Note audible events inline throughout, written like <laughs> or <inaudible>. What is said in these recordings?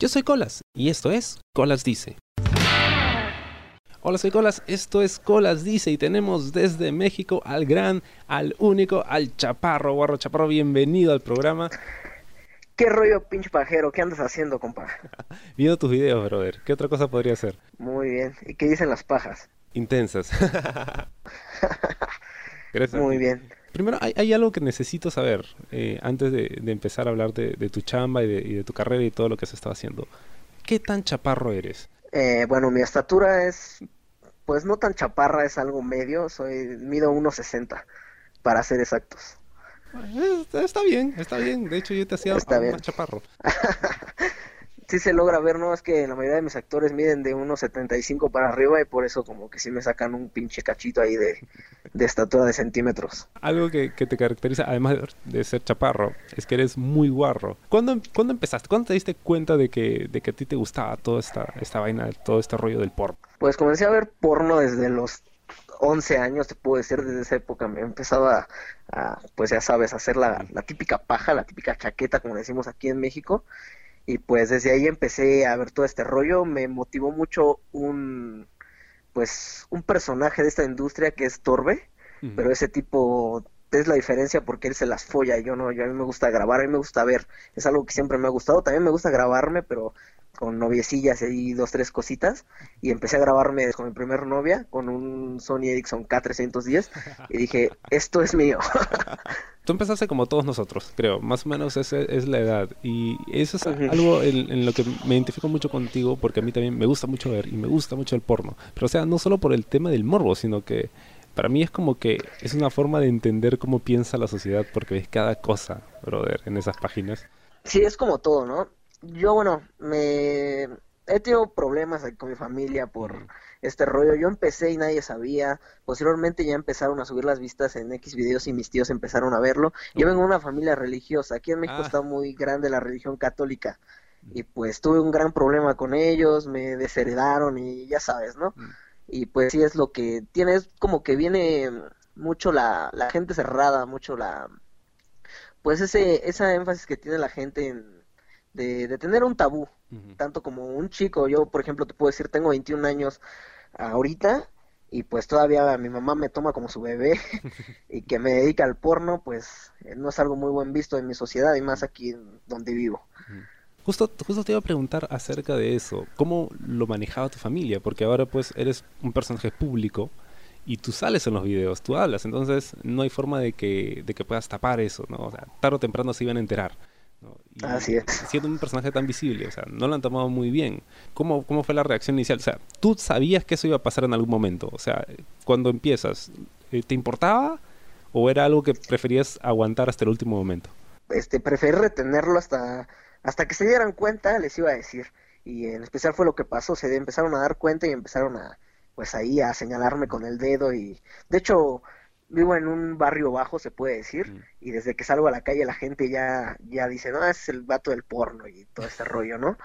Yo soy Colas y esto es Colas Dice. Hola, soy Colas, esto es Colas Dice y tenemos desde México al gran, al único, al Chaparro, Guarro Chaparro, bienvenido al programa. ¿Qué rollo, pinche pajero? ¿Qué andas haciendo, compa? <laughs> Viendo tus videos, brother. ¿Qué otra cosa podría ser? Muy bien. ¿Y qué dicen las pajas? Intensas. <laughs> <laughs> Gracias. Muy bien. Primero, hay, algo que necesito saber eh, antes de, empezar a hablar de, tu chamba y de, tu carrera y todo lo que se estado haciendo. ¿Qué tan chaparro eres? Eh, bueno, mi estatura es, pues no tan chaparra, es algo medio. Soy mido 1.60, para ser exactos. Eh, está bien, está bien. De hecho, yo te hacía más chaparro. <laughs> sí se logra ver, ¿no? Es que la mayoría de mis actores miden de unos 75 para arriba y por eso como que sí me sacan un pinche cachito ahí de, estatura de centímetros. Algo que, te caracteriza, además de ser chaparro, es que eres muy guarro. ¿Cuándo, ¿cuándo empezaste? ¿Cuándo te diste cuenta de que, de que a ti te gustaba toda esta, esta vaina, todo este rollo del porno? Pues comencé a ver porno desde los 11 años, te puedo decir, desde esa época me empezaba a, pues ya sabes, a hacer la, la típica paja, la típica chaqueta, como decimos aquí en México y pues desde ahí empecé a ver todo este rollo, me motivó mucho un pues un personaje de esta industria que es Torbe, pero ese tipo es la diferencia porque él se las folla, yo no, yo a mí me gusta grabar, a mí me gusta ver, es algo que siempre me ha gustado, también me gusta grabarme, pero con noviecillas y dos, tres cositas, y empecé a grabarme con mi primer novia, con un Sony Ericsson K310, y dije, <laughs> esto es mío. <laughs> Tú empezaste como todos nosotros, creo, más o menos esa es la edad. Y eso es algo en, lo que me identifico mucho contigo, porque a mí también me gusta mucho ver y me gusta mucho el porno. Pero o sea, no solo por el tema del morbo, sino que para mí es como que es una forma de entender cómo piensa la sociedad, porque ves cada cosa, brother, en esas páginas. Sí, es como todo, ¿no? Yo, bueno, me he tenido problemas con mi familia por este rollo. Yo empecé y nadie sabía. Posteriormente ya empezaron a subir las vistas en X videos y mis tíos empezaron a verlo. Yo vengo de una familia religiosa. Aquí en México ah. está muy grande la religión católica. Y pues tuve un gran problema con ellos, me desheredaron y ya sabes, ¿no? Mm. Y pues sí es lo que tiene, es como que viene mucho la, la gente cerrada, mucho la... Pues ese, esa énfasis que tiene la gente en, de, de tener un tabú, tanto como un chico. Yo, por ejemplo, te puedo decir, tengo 21 años ahorita y pues todavía mi mamá me toma como su bebé <laughs> <laughs> y que me dedica al porno, pues eh, no es algo muy buen visto en mi sociedad y más aquí donde vivo. Justo, justo te iba a preguntar acerca de eso, ¿cómo lo manejaba tu familia? Porque ahora pues eres un personaje público y tú sales en los videos, tú hablas, entonces no hay forma de que, de que puedas tapar eso, ¿no? O sea, tarde o temprano se iban a enterar. Así es. Siendo un personaje tan visible, o sea, no lo han tomado muy bien. ¿Cómo, ¿Cómo fue la reacción inicial? O sea, ¿tú sabías que eso iba a pasar en algún momento? O sea, cuando empiezas, eh, ¿te importaba o era algo que preferías aguantar hasta el último momento? Este, preferí retenerlo hasta, hasta que se dieran cuenta, les iba a decir. Y en especial fue lo que pasó, se empezaron a dar cuenta y empezaron a, pues ahí a señalarme con el dedo y, de hecho, vivo en un barrio bajo, se puede decir, mm. y desde que salgo a la calle la gente ya, ya dice, no, es el vato del porno y todo ese rollo, ¿no?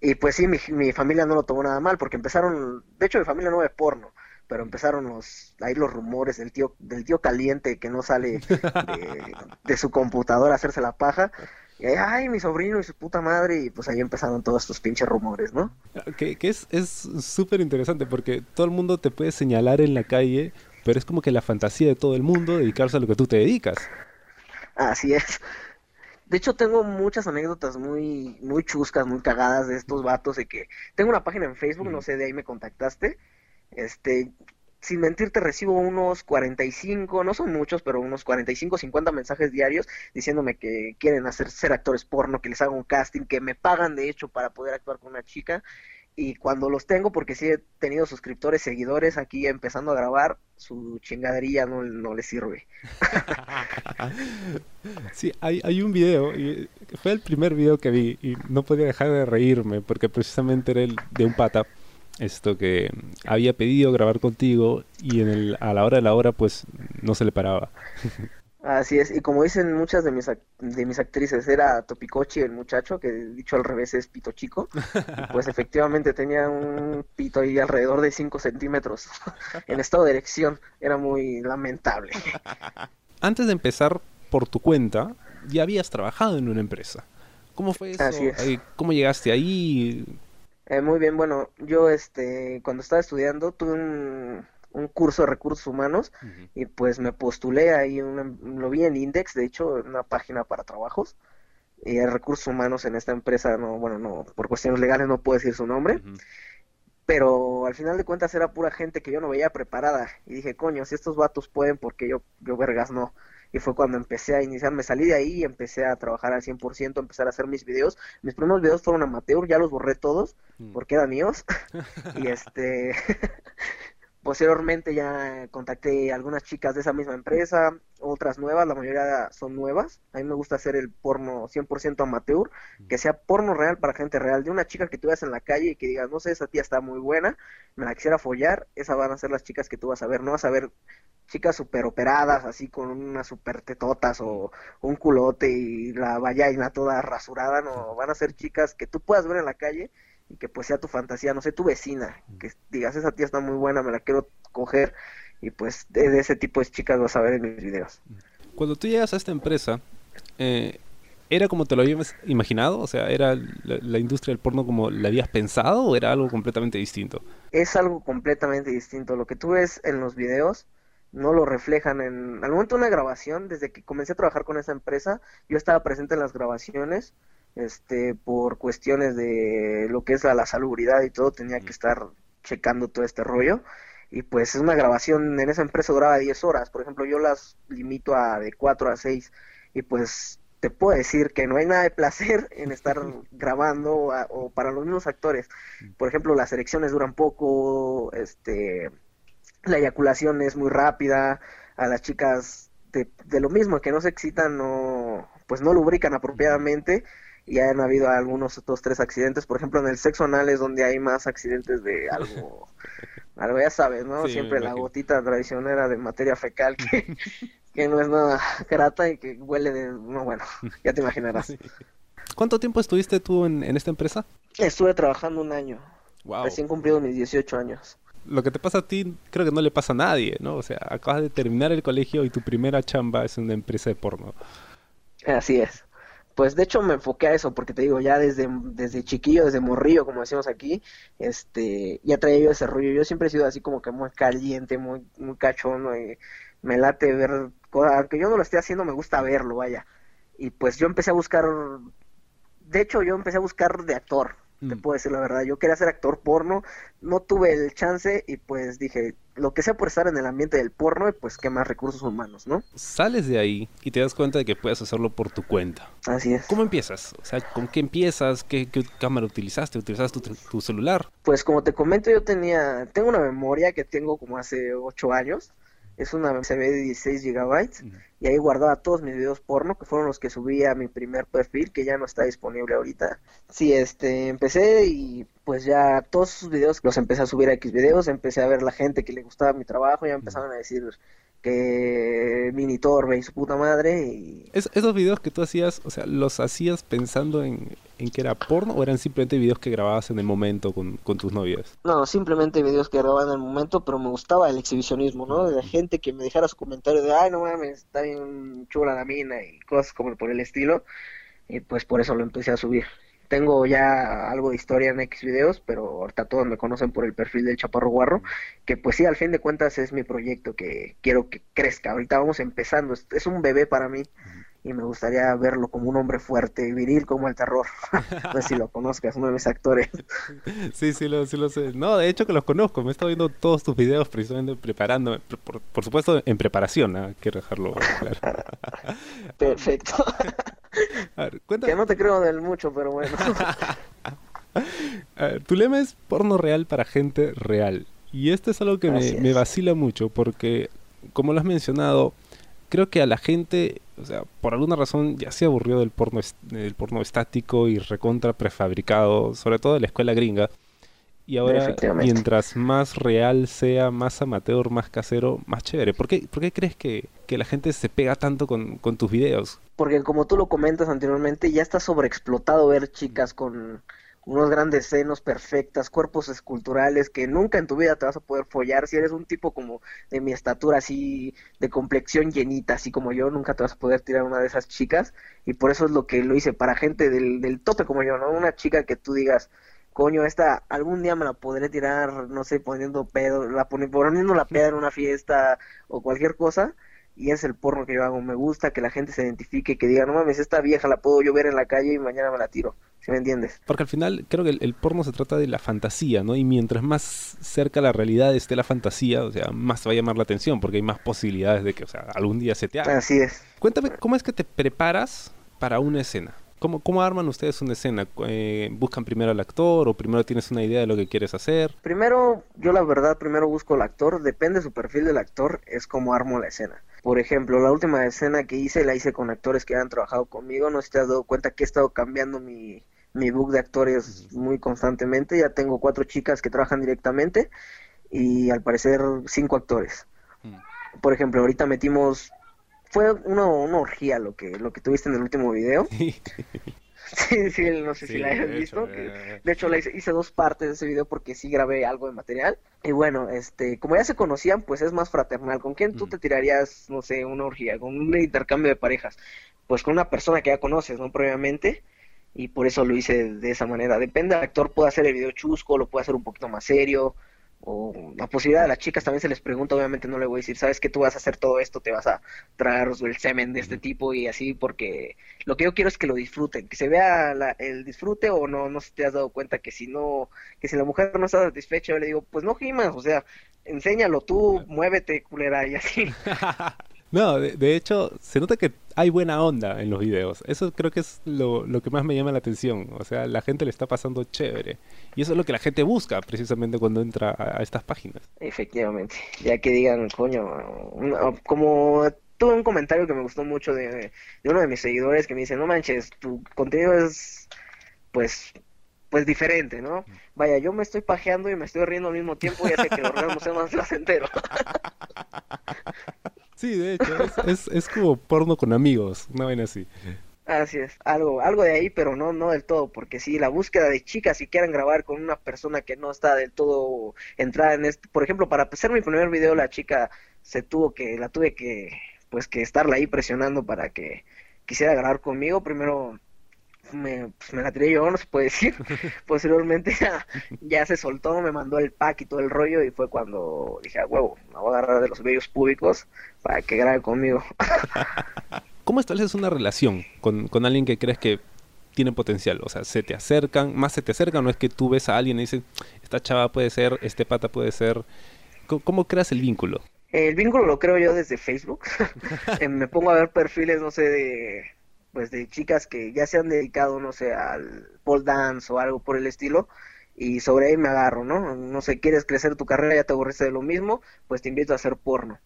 Y pues sí, mi, mi familia no lo tomó nada mal, porque empezaron, de hecho mi familia no ve porno, pero empezaron los, ahí los rumores del tío, del tío caliente que no sale de, su computadora a hacerse la paja, y ay, mi sobrino y su puta madre, y pues ahí empezaron todos estos pinches rumores, ¿no? Que, que es súper interesante, porque todo el mundo te puede señalar en la calle pero es como que la fantasía de todo el mundo dedicarse a lo que tú te dedicas. Así es. De hecho, tengo muchas anécdotas muy, muy chuscas, muy cagadas de estos vatos de que tengo una página en Facebook, no sé, de ahí me contactaste. Este, sin mentirte, recibo unos 45, no son muchos, pero unos 45, 50 mensajes diarios diciéndome que quieren hacer ser actores porno, que les haga un casting, que me pagan de hecho para poder actuar con una chica y cuando los tengo, porque sí he tenido suscriptores, seguidores aquí empezando a grabar, su chingadería no, no le sirve. <laughs> sí, hay, hay un video, fue el primer video que vi y no podía dejar de reírme porque precisamente era el de un pata esto que había pedido grabar contigo y en el, a la hora de la hora pues no se le paraba. <laughs> Así es, y como dicen muchas de mis, de mis actrices, era Topicochi el muchacho, que dicho al revés es pito chico, pues <laughs> efectivamente tenía un pito ahí alrededor de 5 centímetros <laughs> en estado de erección, era muy lamentable. <laughs> Antes de empezar por tu cuenta, ya habías trabajado en una empresa. ¿Cómo fue eso? ¿Cómo llegaste ahí? Eh, muy bien, bueno, yo este, cuando estaba estudiando tuve un, un curso de recursos humanos y pues me postulé ahí, lo vi en Index, de hecho, en una página para trabajos. Y hay recursos humanos en esta empresa, no, bueno, no, por cuestiones legales no puedo decir su nombre. Pero al final de cuentas era pura gente que yo no veía preparada. Y dije, coño, si estos vatos pueden, porque yo, yo vergas no y fue cuando empecé a iniciar, me salí de ahí y empecé a trabajar al 100%, empezar a hacer mis videos. Mis primeros videos fueron amateur, ya los borré todos mm. porque eran míos. <laughs> y este <laughs> posteriormente ya contacté a algunas chicas de esa misma empresa, otras nuevas, la mayoría son nuevas. A mí me gusta hacer el porno 100% amateur, que sea porno real para gente real, de una chica que tú veas en la calle y que digas, no sé, esa tía está muy buena, me la quisiera follar, esas van a ser las chicas que tú vas a ver, no vas a ver chicas super operadas, así con unas super tetotas o un culote y la vallaina toda rasurada, no, van a ser chicas que tú puedas ver en la calle y que pues sea tu fantasía, no sé, tu vecina, que digas, esa tía está muy buena, me la quiero coger y pues de, ese tipo de chicas vas a ver en mis videos. Cuando tú llegas a esta empresa, eh, ¿era como te lo habías imaginado? O sea, ¿era la, la, industria del porno como la habías pensado o era algo completamente distinto? Es algo completamente distinto. Lo que tú ves en los videos no lo reflejan en... Al momento de una grabación, desde que comencé a trabajar con esa empresa, yo estaba presente en las grabaciones, este, por cuestiones de lo que es la, la salubridad y todo, tenía que estar checando todo este rollo. Y pues es una grabación, en esa empresa duraba 10 horas, por ejemplo, yo las limito a de 4 a 6 y pues te puedo decir que no hay nada de placer en estar <laughs> grabando o, o para los mismos actores. Por ejemplo, las elecciones duran poco, este la eyaculación es muy rápida, a las chicas de, de, lo mismo, que no se excitan, no, pues no lubrican apropiadamente y han habido algunos dos, tres accidentes, por ejemplo en el sexo anal es donde hay más accidentes de algo, <laughs> algo ya sabes, ¿no? Siempre la gotita tradicional de materia fecal que, <laughs> que no es nada grata y que huele de, no bueno, ya te imaginarás. <laughs> ¿Cuánto tiempo estuviste tú en, en esta empresa? Estuve trabajando un año, wow. recién cumplido mis 18 años lo que te pasa a ti creo que no le pasa a nadie, ¿no? O sea, acabas de terminar el colegio y tu primera chamba es una empresa de porno. Así es. Pues de hecho me enfoqué a eso, porque te digo, ya desde, desde chiquillo, desde morrillo, como decimos aquí, este, ya traía yo ese rollo. Yo siempre he sido así como que muy caliente, muy, muy cachondo, y me late ver cosas, aunque yo no lo esté haciendo, me gusta verlo, vaya. Y pues yo empecé a buscar, de hecho yo empecé a buscar de actor, te mm. puedo decir la verdad. Yo quería ser actor porno, no tuve el chance y pues dije, lo que sea por estar en el ambiente del porno, pues qué más recursos humanos, ¿no? Sales de ahí y te das cuenta de que puedes hacerlo por tu cuenta. Así es. ¿Cómo empiezas? O sea, ¿con qué empiezas? ¿Qué, cámara utilizaste? ¿Utilizaste tu, tu, celular? Pues como te comento, yo tenía, tengo una memoria que tengo como hace ocho años es una CB de 16 gigabytes y ahí guardaba todos mis videos porno que fueron los que subí a mi primer perfil que ya no está disponible ahorita. Sí, este, empecé y pues ya todos sus videos los empecé a subir a X videos, empecé a ver la gente que le gustaba mi trabajo, ya empezaron a decir que Mini Torbe y su puta madre. Y... esos videos que tú hacías, o sea, ¿los hacías pensando en, que era porno o eran simplemente videos que grababas en el momento con, tus novias? No, simplemente videos que grababa en el momento, pero me gustaba el exhibicionismo, ¿no? De la gente que me dejara su comentario de, ay, no mames, está bien chula la mina y cosas como por el estilo. Y pues por eso lo empecé a subir tengo ya algo de historia en X videos, pero ahorita todos me conocen por el perfil del Chaparro Guarro, que pues sí, al fin de cuentas es mi proyecto que quiero que crezca. Ahorita vamos empezando, es un bebé para mí y me gustaría verlo como un hombre fuerte y viril como el terror. <laughs> no sé si lo conozcas, uno de mis actores. sí, sí lo, sí lo sé. No, de hecho que los conozco, me he estado viendo todos tus videos precisamente preparándome, por, supuesto en preparación, ¿eh? quiero dejarlo claro. <laughs> Perfecto. <laughs> <laughs> Que no te creo del mucho, pero bueno. <laughs> tu lema es porno real para gente real. Y esto es algo que me, me, vacila mucho porque, como lo has mencionado, creo que a la gente, o sea, por alguna razón ya se aburrió del porno, del porno estático y recontra prefabricado, sobre todo de la escuela gringa. Y ahora, mientras más real sea, más amateur, más casero, más chévere. ¿Por qué, por qué crees que, que, la gente se pega tanto con, con, tus videos? Porque como tú lo comentas anteriormente, ya está sobreexplotado ver chicas con, unos grandes senos perfectas, cuerpos esculturales que nunca en tu vida te vas a poder follar. Si eres un tipo como de mi estatura, así de complexión llenita, así como yo, nunca te vas a poder tirar una de esas chicas. Y por eso es lo que lo hice para gente del, del tope como yo, ¿no? Una chica que tú digas, coño, esta algún día me la podré tirar, no sé, poniendo pedo, la poniendo la peda en una fiesta o cualquier cosa y es el porno que yo hago. Me gusta que la gente se identifique, que diga, no mames, esta vieja la puedo yo ver en la calle y mañana me la tiro. ¿Sí me entiendes? Porque al final creo que el, porno se trata de la fantasía, ¿no? Y mientras más cerca la realidad esté la fantasía, o sea, más te va a llamar la atención, porque hay más posibilidades de que, o sea, algún día se te haga. Así es. Cuéntame, ¿cómo es que te preparas para una escena? ¿Cómo, ¿Cómo arman ustedes una escena? Eh, ¿Buscan primero al actor o primero tienes una idea de lo que quieres hacer? Primero, yo la verdad, primero busco al actor, depende de su perfil del actor, es como armo la escena. Por ejemplo, la última escena que hice la hice con actores que han trabajado conmigo, no sé si te has dado cuenta que he estado cambiando mi, mi book de actores muy constantemente, ya tengo cuatro chicas que trabajan directamente y al parecer cinco actores. Mm. Por ejemplo, ahorita metimos fue una, una orgía lo que lo que tuviste en el último video. Sí, <laughs> sí, no sé si la hayas visto. Eh. de hecho, hice, hice, dos partes de ese video porque sí grabé algo de material. Y bueno, este, como ya se conocían, pues es más fraternal. ¿Con quién tú mm. te tirarías, no sé, una orgía? Con un intercambio de parejas. Pues con una persona que ya conoces, ¿no? Previamente. Y por eso lo hice de esa manera. Depende del actor, puede hacer el video chusco, lo puede hacer un poquito más serio o la posibilidad de las chicas también se les pregunta, obviamente no le voy a decir, sabes que tú vas a hacer todo esto, te vas a traer el semen de este tipo y así, porque lo que yo quiero es que lo disfruten, que se vea el disfrute o no, no se te has dado cuenta que si no, que si la mujer no está satisfecha, yo le digo, pues no gimas, o sea, enséñalo tú, muévete, culera, y así. <laughs> No, de, hecho, se nota que hay buena onda en los videos. Eso creo que es lo, lo, que más me llama la atención. O sea, la gente le está pasando chévere. Y eso es lo que la gente busca precisamente cuando entra a, estas páginas. Efectivamente. Ya que digan, coño, como tuve un comentario que me gustó mucho de, de, uno de mis seguidores que me dice, no manches, tu contenido es, pues, pues diferente, ¿no? Vaya, yo me estoy pajeando y me estoy riendo al mismo tiempo y hace que orgasmo sea más <laughs> placentero. <laughs> Sí, de hecho, es, es, como porno con amigos, una vaina así. Así es, algo, algo de ahí, pero no, no del todo, porque sí, la búsqueda de chicas si quieren grabar con una persona que no está del todo entrada en este, por ejemplo, para hacer mi primer video, la chica se tuvo que, la tuve que, pues que estarla ahí presionando para que quisiera grabar conmigo, primero me, pues, me la tiré yo, no se puede decir. <laughs> Posteriormente ya, se soltó, me mandó el pack y todo el rollo y fue cuando dije, a huevo, me voy a agarrar de los vellos públicos para que grabe conmigo. <laughs> ¿Cómo estableces una relación con, con alguien que crees que tiene potencial? O sea, se te acercan, más se te acercan, no es que tú ves a alguien y dices, esta chava puede ser, este pata puede ser. cómo creas el vínculo? El vínculo lo creo yo desde Facebook. <laughs> Eh, me pongo a ver perfiles, no sé, de pues de chicas que ya se han dedicado, no sé, al pole dance o algo por el estilo, y sobre ahí me agarro, ¿no? No sé, quieres crecer tu carrera, ya te aburriste de lo mismo, pues te invito a hacer porno.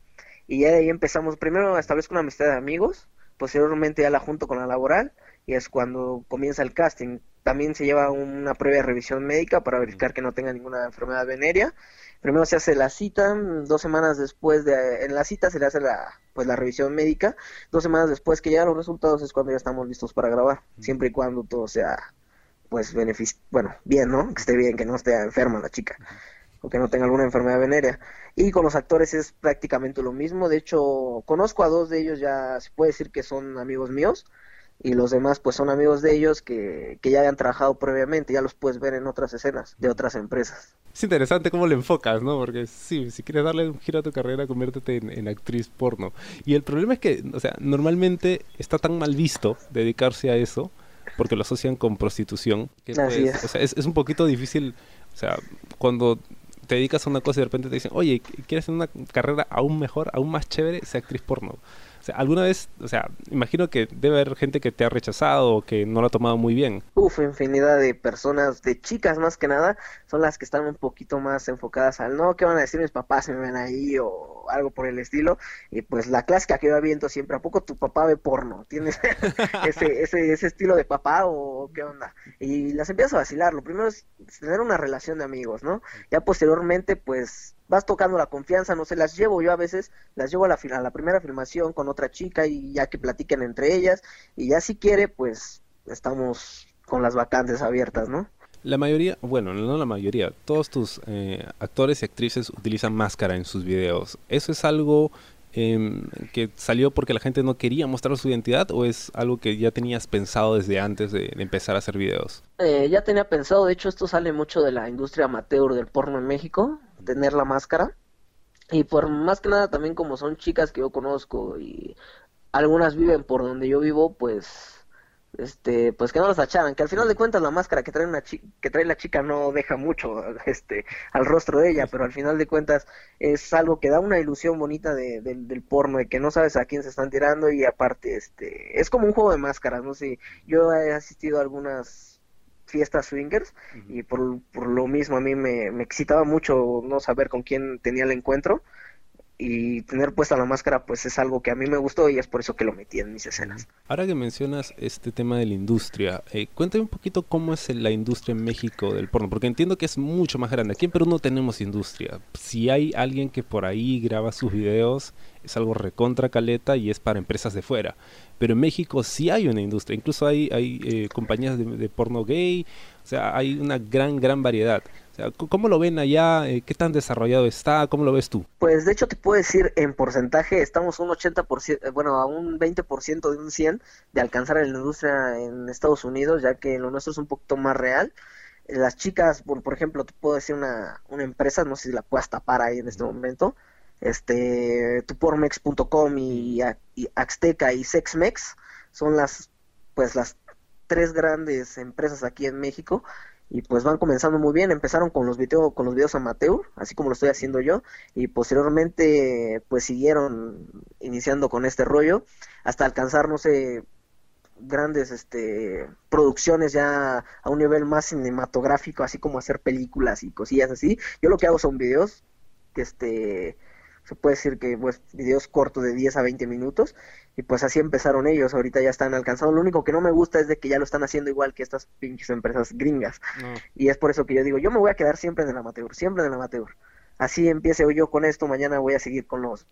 Y ya de ahí empezamos, primero establezco una amistad de amigos, posteriormente ya la junto con la laboral, y es cuando comienza el casting. También se lleva una previa revisión médica para verificar que no tenga ninguna enfermedad venérea, primero se hace la cita, dos semanas después de, en la cita se le hace la, pues la revisión médica, dos semanas después que llegan los resultados es cuando ya estamos listos para grabar, siempre y cuando todo sea, pues, bueno, bien, ¿no? Que esté bien, que no esté enferma la chica, o que no tenga alguna enfermedad venérea. Y con los actores es prácticamente lo mismo, de hecho, conozco a dos de ellos, ya se puede decir que son amigos míos, y los demás pues son amigos de ellos que, que ya habían trabajado previamente, ya los puedes ver en otras escenas de otras empresas. Es interesante cómo le enfocas, ¿no? Porque sí, si quieres darle un giro a tu carrera, conviértete en, actriz porno. Y el problema es que, o sea, normalmente está tan mal visto dedicarse a eso, porque lo asocian con prostitución, que pues, es. O sea, es, es un poquito difícil, o sea, cuando te dedicas a una cosa y de repente te dicen, oye, ¿quieres hacer una carrera aún mejor, aún más chévere? Sea actriz porno alguna vez, o sea, imagino que debe haber gente que te ha rechazado o que no lo ha tomado muy bien. Uf, infinidad de personas, de chicas más que nada, son las que están un poquito más enfocadas al no, ¿qué van a decir mis papás si me ven ahí o algo por el estilo? Y pues la clásica que yo aviento siempre, ¿a poco tu papá ve porno? ¿Tienes <laughs> ese, ese, ese estilo de papá o qué onda? Y las empiezas a vacilar, lo primero es tener una relación de amigos, ¿no? Ya posteriormente, pues vas tocando la confianza, no sé, las llevo yo a veces, las llevo a la, a la primera filmación con otra chica y ya que platiquen entre ellas y ya si quiere, pues estamos con las vacantes abiertas, ¿no? La mayoría, bueno, no la mayoría, todos tus eh, actores y actrices utilizan máscara en sus videos. ¿Eso es algo em, que salió porque la gente no quería mostrar su identidad o es algo que ya tenías pensado desde antes de, empezar a hacer videos? Eh, ya tenía pensado, de hecho esto sale mucho de la industria amateur del porno en México, tener la máscara. Y por más que nada también como son chicas que yo conozco y algunas viven por donde yo vivo, pues este pues que no las acharan que al final de cuentas la máscara que trae una que trae la chica no deja mucho <laughs> este al rostro de ella pero al final de cuentas es algo que da una ilusión bonita de, del porno de que no sabes a quién se están tirando y aparte este es como un juego de máscaras no sé yo he asistido a algunas fiestas swingers y por, por lo mismo a mí me, me excitaba mucho no saber con quién tenía el encuentro y tener puesta la máscara pues es algo que a mí me gustó y es por eso que lo metí en mis escenas. Ahora que mencionas este tema de la industria, eh, cuéntame un poquito cómo es la industria en México del porno, porque entiendo que es mucho más grande. Aquí en Perú no tenemos industria. Si hay alguien que por ahí graba sus videos, es algo recontra caleta y es para empresas de fuera. Pero en México sí hay una industria, incluso hay, hay eh, compañías de, de porno gay, o sea, hay una gran, gran variedad. ¿Cómo lo ven allá? Eh, ¿Qué tan desarrollado está? ¿Cómo lo ves tú? Pues de hecho te puedo decir en porcentaje, estamos un 80%, eh, bueno, a un 20% de un 100 de alcanzar la industria en Estados Unidos, ya que lo nuestro es un poquito más real. Las chicas, por, por ejemplo, te puedo decir una, una empresa, no sé si la puedas tapar ahí en este momento, este, tupormex.com y, Axteca y Sexmex son las, pues las tres grandes empresas aquí en México. Y pues van comenzando muy bien, empezaron con los videos con los videos amateur, así como lo estoy haciendo yo. Y posteriormente pues siguieron iniciando con este rollo hasta alcanzar no sé grandes este producciones ya a un nivel más cinematográfico, así como hacer películas y cosillas así. Yo lo que hago son videos este se puede decir que pues videos cortos de 10 a 20 minutos y pues así empezaron ellos, ahorita ya están alcanzando, lo único que no me gusta es de que ya lo están haciendo igual que estas pinches empresas gringas. Y es por eso que yo digo, yo me voy a quedar siempre en el amateur, siempre en el amateur, así empiece yo con esto, mañana voy a seguir con los,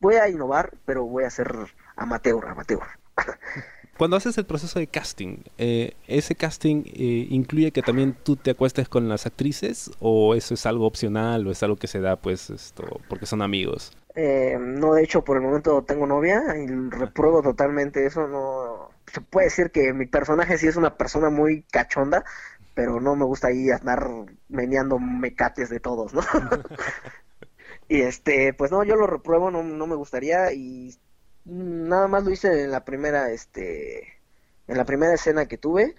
voy a innovar, pero voy a ser amateur, amateur. <laughs> Cuando haces el proceso de casting, eh, ¿ese casting eh, incluye que también tú te acuestes con las actrices o eso es algo opcional o es algo que se da pues esto porque son amigos? Eh, no, de hecho por el momento tengo novia y repruebo totalmente eso. No se puede decir que mi personaje sí es una persona muy cachonda, pero no me gusta ahí andar meneando mecates de todos, ¿no? <laughs> <laughs> y este, pues no, yo lo repruebo, no, no me gustaría y nada más lo hice en la primera, este, en la primera escena que tuve,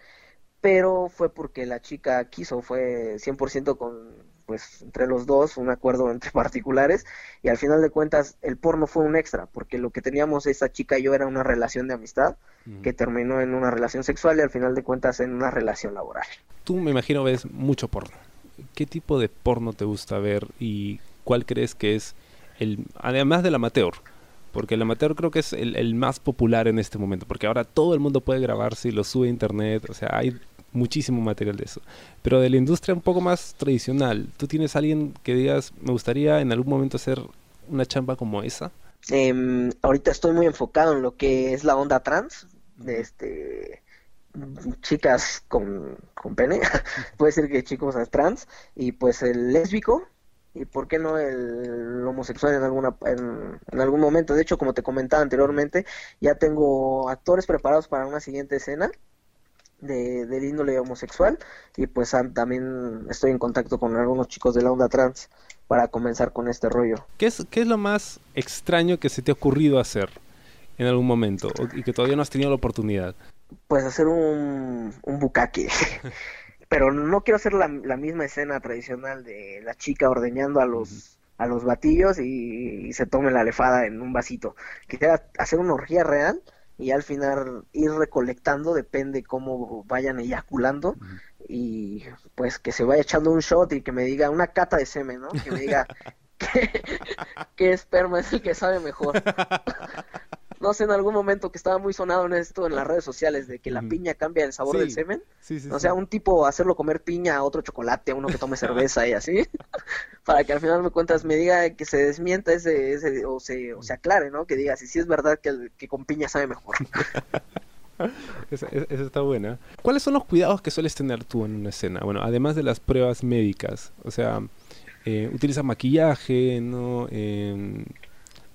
pero fue porque la chica quiso, fue 100% con, pues, entre los dos, un acuerdo entre <laughs> particulares, y al final de cuentas el porno fue un extra, porque lo que teníamos esa chica y yo era una relación de amistad, que terminó en una relación sexual y al final de cuentas en una relación laboral. Tú me imagino ves mucho porno. ¿Qué tipo de porno te gusta ver y cuál crees que es el, además del amateur, porque el amateur creo que es el, más popular en este momento, porque ahora todo el mundo puede grabarse y lo sube a internet, o sea, hay muchísimo material de eso. Pero de la industria un poco más tradicional, ¿tú tienes alguien que digas, me gustaría en algún momento hacer una chamba como esa? Em, ahorita estoy muy enfocado en lo que es la onda trans, de este chicas con, con pene, <laughs> puede ser que chicos trans, y pues el lésbico, y por qué no el, homosexual en alguna en, algún momento. De hecho como te comentaba anteriormente ya tengo actores preparados para una siguiente escena de, del índole homosexual y pues también estoy en contacto con algunos chicos de la onda trans para comenzar con este rollo. ¿qué es, qué es lo más extraño que se te ha ocurrido hacer en algún momento y que todavía no has tenido la oportunidad pues hacer un, un bucaque <laughs> pero no quiero hacer la, misma escena tradicional de la chica ordeñando a los a los batillos y, se tome la lefada en un vasito. Quisiera hacer una orgía real y al final ir recolectando, depende cómo vayan eyaculando y pues que se vaya echando un shot y que me diga una cata de semen, ¿no? Que me diga <laughs> qué esperma es el que sabe mejor. <laughs> no sé, en algún momento que estaba muy sonado en esto en las redes sociales, de que la piña cambia el sabor del semen. o sea, un tipo hacerlo comer piña a otro chocolate, a uno que tome cerveza y así, <laughs> para que al final me cuentas me diga que se desmienta ese, ese o, se, o se aclare, ¿no? Que diga si sí es verdad que, que con piña sabe mejor. <laughs> esa, está buena. ¿Cuáles son los cuidados que sueles tener tú en una escena? Bueno, además de las pruebas médicas, o sea, eh, ¿utilizas maquillaje? ¿No? Em,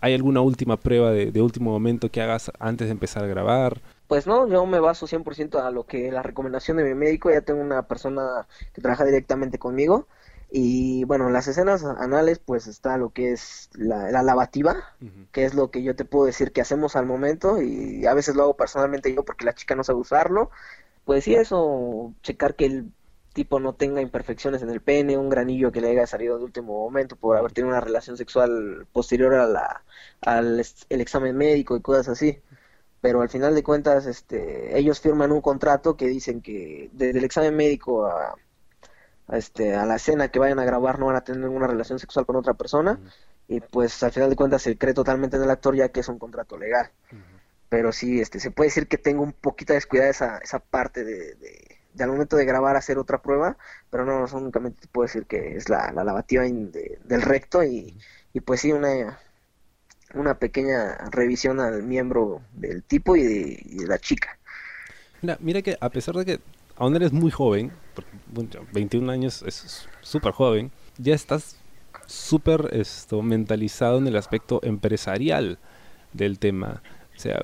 ¿Hay alguna última prueba de, de, último momento que hagas antes de empezar a grabar? Pues no, yo me baso 100% a lo que la recomendación de mi médico, ya tengo una persona que trabaja directamente conmigo y bueno, en las escenas anales pues está lo que es la, lavativa, que es lo que yo te puedo decir que hacemos al momento y a veces lo hago personalmente yo porque la chica no sabe usarlo. Pues sí, eso, checar que el tipo no tenga imperfecciones en el pene, un granillo que le haya salido de último momento por haber tenido una relación sexual posterior a la, al el examen médico y cosas así. Pero al final de cuentas, este, ellos firman un contrato que dicen que desde el examen médico a este, a la escena que vayan a grabar no van a tener ninguna relación sexual con otra persona y pues al final de cuentas se cree totalmente en el actor ya que es un contrato legal. Pero sí, este, se puede decir que tengo un poquito descuidada esa, esa parte de, de, al momento de grabar hacer otra prueba, pero no, únicamente te puedo decir que es la, la lavativa del recto y, y pues sí, una, una pequeña revisión al miembro del tipo y de, la chica. Mira, mira que a pesar de que aún eres muy joven, 21 años es súper joven, ya estás súper esto, mentalizado en el aspecto empresarial del tema. O sea,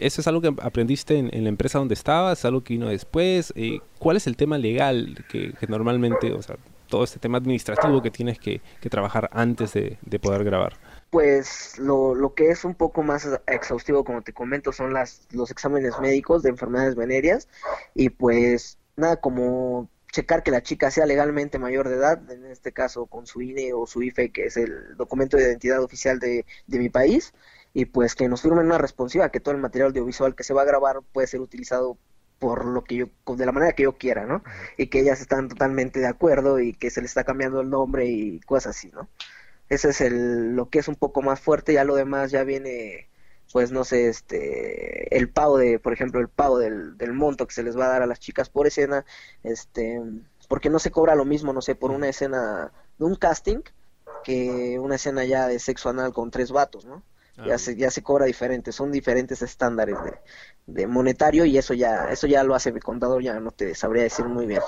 ¿eso es algo que aprendiste en, la empresa donde estabas? ¿Algo que vino después? Eh, ¿Cuál es el tema legal que, normalmente, o sea, todo este tema administrativo que tienes que, trabajar antes de, poder grabar? Pues lo, lo, que es un poco más exhaustivo, como te comento, son las, los exámenes médicos de enfermedades venéreas y pues nada como checar que la chica sea legalmente mayor de edad, en este caso con su INE o su IFE, que es el documento de identidad oficial de, de mi país, y pues que nos firmen una responsiva, que todo el material audiovisual que se va a grabar puede ser utilizado por lo que yo, de la manera que yo quiera, ¿no? Y que ellas están totalmente de acuerdo y que se le está cambiando el nombre y cosas así, ¿no? Ese es el, lo que es un poco más fuerte, ya lo demás ya viene pues no sé, este, el pago de, por ejemplo, el pago del, del monto que se les va a dar a las chicas por escena, este, porque no se cobra lo mismo, no sé, por una escena de un casting que una escena ya de sexo anal con tres vatos, ¿no? Ah, ya se, ya se cobra diferente, son diferentes estándares de, de, monetario y eso ya, eso ya lo hace mi contador, ya no te sabría decir muy bien.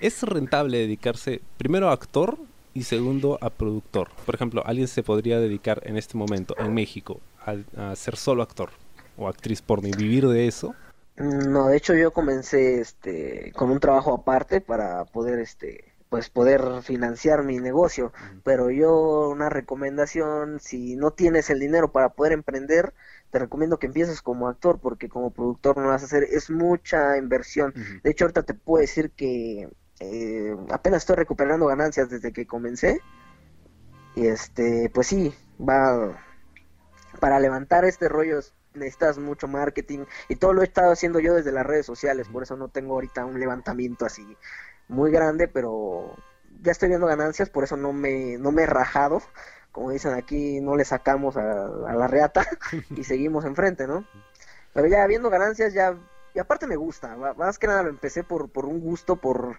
¿Es rentable dedicarse primero a actor y segundo a productor? Por ejemplo, alguien se podría dedicar en este momento en México a, ser solo actor o actriz porno y vivir de eso? No, de hecho yo comencé este con un trabajo aparte para poder este pues poder financiar mi negocio, pero yo una recomendación, si no tienes el dinero para poder emprender, te recomiendo que empieces como actor porque como productor no vas a hacer, es mucha inversión. De hecho ahorita te puedo decir que eh, apenas estoy recuperando ganancias desde que comencé. Y este pues sí, va para levantar este rollo necesitas mucho marketing. Y todo lo he estado haciendo yo desde las redes sociales, por eso no tengo ahorita un levantamiento así muy grande, pero ya estoy viendo ganancias, por eso no me, no me he rajado, como dicen aquí, no le sacamos a, la reata <laughs> y seguimos enfrente, ¿no? Pero ya viendo ganancias, ya, y aparte me gusta, más que nada lo empecé por, por un gusto, por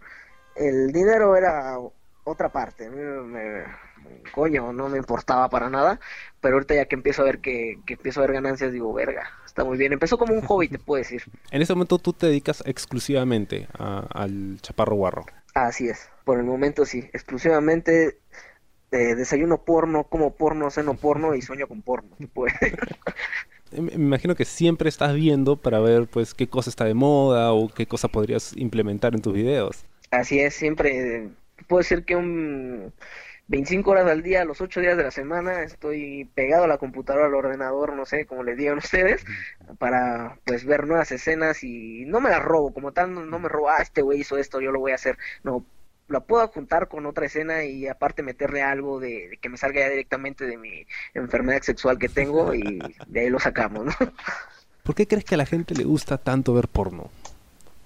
el dinero era otra parte, me, coño, no me importaba para nada, pero ahorita ya que empiezo a ver que, empiezo a ver ganancias, digo, verga, está muy bien. Empezó como un hobby, te puedo decir. <laughs> En ese momento tú te dedicas exclusivamente al chaparro guarro. Así es, por el momento sí, exclusivamente eh, desayuno porno, como porno, ceno porno y sueño con porno. <laughs> Me imagino que siempre estás viendo para ver pues qué cosa está de moda o qué cosa podrías implementar en tus videos. Así es, siempre puedo decir que un 25 horas al día, los 8 días de la semana, estoy pegado a la computadora, al ordenador, no sé, como les digan <laughs> ustedes, para pues ver nuevas escenas y no me las robo, como tal, no, me robo, ah, este güey hizo esto, yo lo voy a hacer, no, la puedo juntar con otra escena y aparte meterle algo de, que me salga ya directamente de mi enfermedad sexual que tengo y de ahí lo sacamos, ¿no? <laughs> ¿Por qué crees que a la gente le gusta tanto ver porno?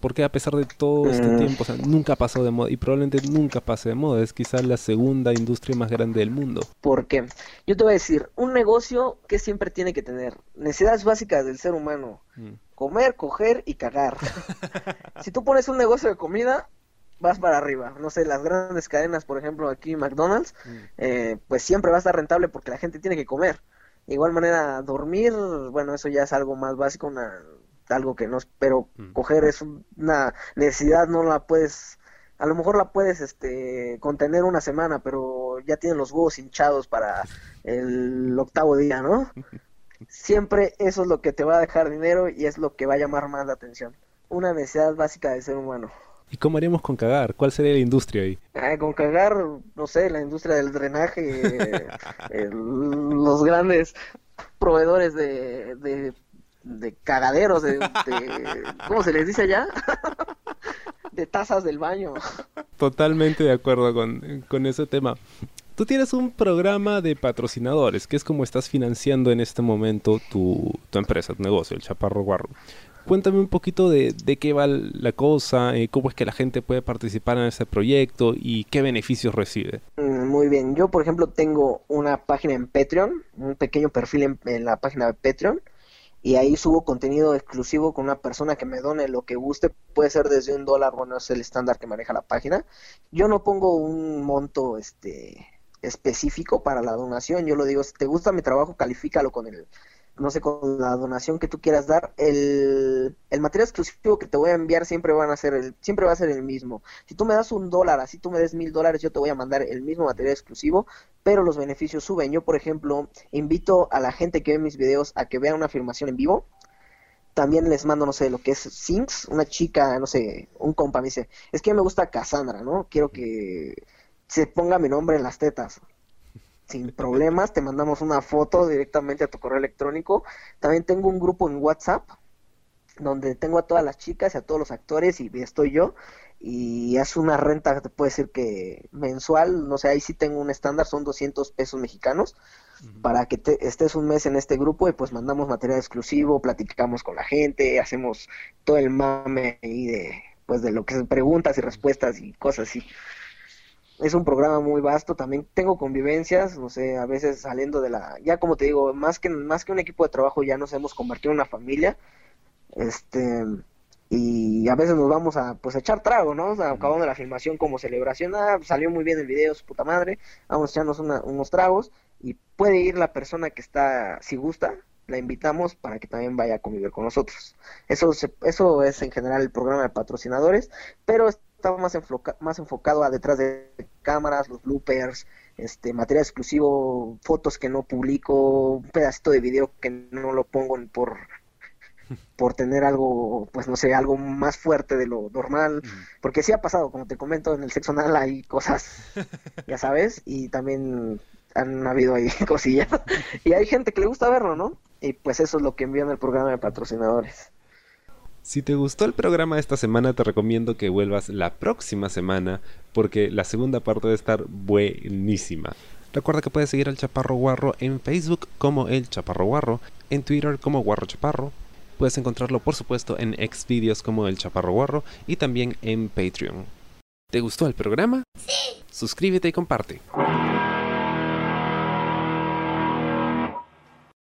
Porque a pesar de todo este mm. tiempo, o sea, nunca pasó de moda y probablemente nunca pase de moda. Es quizás la segunda industria más grande del mundo. Porque yo te voy a decir, un negocio que siempre tiene que tener necesidades básicas del ser humano: mm. comer, coger y cagar. <laughs> si tú pones un negocio de comida, vas para arriba. No sé, las grandes cadenas, por ejemplo, aquí McDonald's, mm. eh, pues siempre va a estar rentable porque la gente tiene que comer. De igual manera, dormir, bueno, eso ya es algo más básico, una algo que no espero mm. coger, es una necesidad, no la puedes, a lo mejor la puedes este, contener una semana, pero ya tienen los huevos hinchados para el octavo día, ¿no? <laughs> Siempre eso es lo que te va a dejar dinero y es lo que va a llamar más la atención. Una necesidad básica del ser humano. ¿Y cómo haríamos con cagar? ¿Cuál sería la industria ahí? con cagar, no sé, la industria del drenaje, <laughs> los grandes proveedores de, de, cagaderos, de, ¿cómo se les dice allá? <laughs> de tazas del baño. Totalmente de acuerdo con, con ese tema. Tú tienes un programa de patrocinadores, que es como estás financiando en este momento tu, tu empresa, tu negocio, el Chaparro Guarro. Cuéntame un poquito de, de qué va la cosa, eh, cómo es que la gente puede participar en ese proyecto y qué beneficios recibe. Mm, muy bien, yo por ejemplo tengo una página en Patreon, un pequeño perfil en, la página de Patreon y ahí subo contenido exclusivo con una persona que me done lo que guste, puede ser desde un dólar, bueno, es el estándar que maneja la página. Yo no pongo un monto este específico para la donación, yo lo digo, si te gusta mi trabajo, califícalo con el no sé, con la donación que tú quieras dar, el, el, material exclusivo que te voy a enviar siempre van a ser el, siempre va a ser el mismo. Si tú me das un dólar, así tú me des mil dólares, yo te voy a mandar el mismo material exclusivo, pero los beneficios suben. Yo, por ejemplo, invito a la gente que ve mis videos a que vean una filmación en vivo. También les mando, no sé, lo que es Sinks, una chica, no sé, un compa me dice, es que me gusta Cassandra, ¿no? Quiero que se ponga mi nombre en las tetas sin problemas, te mandamos una foto directamente a tu correo electrónico. También tengo un grupo en WhatsApp donde tengo a todas las chicas y a todos los actores y estoy yo y es una renta, te puedo decir que mensual, no sé, ahí sí tengo un estándar, son 200 pesos mexicanos para que te, estés un mes en este grupo y pues mandamos material exclusivo, platicamos con la gente, hacemos todo el mame ahí de pues de lo que son preguntas y respuestas y cosas así es un programa muy vasto, también tengo convivencias, no sé, a veces saliendo de la, ya como te digo, más que, más que un equipo de trabajo ya nos hemos convertido en una familia, este, y a veces nos vamos a, pues, echar trago, ¿no? O sea, acabando la filmación como celebración, ah, salió muy bien el video, su puta madre, vamos a echarnos unos tragos, y puede ir la persona que está, si gusta, la invitamos para que también vaya a convivir con nosotros. Eso, eso es en general el programa de patrocinadores, pero estaba más, más enfocado a detrás de cámaras, los bloopers, este material exclusivo, fotos que no publico, un pedacito de video que no lo pongo por <laughs> por tener algo, pues no sé, algo más fuerte de lo normal, porque sí ha pasado, como te comento, en el sexo anal hay cosas, <laughs> ya sabes, y también han habido ahí <laughs> cosillas, y hay gente que le gusta verlo, ¿no? Y pues eso es lo que envío en el programa de patrocinadores. Si te gustó el programa de esta semana, te recomiendo que vuelvas la próxima semana porque la segunda parte va a estar buenísima. Recuerda que puedes seguir al Chaparro Guarro en Facebook como El Chaparro Guarro, en Twitter como Guarro Chaparro. Puedes encontrarlo, por supuesto, en Xvideos como El Chaparro Guarro y también en Patreon. ¿Te gustó el programa? Sí. Suscríbete y comparte.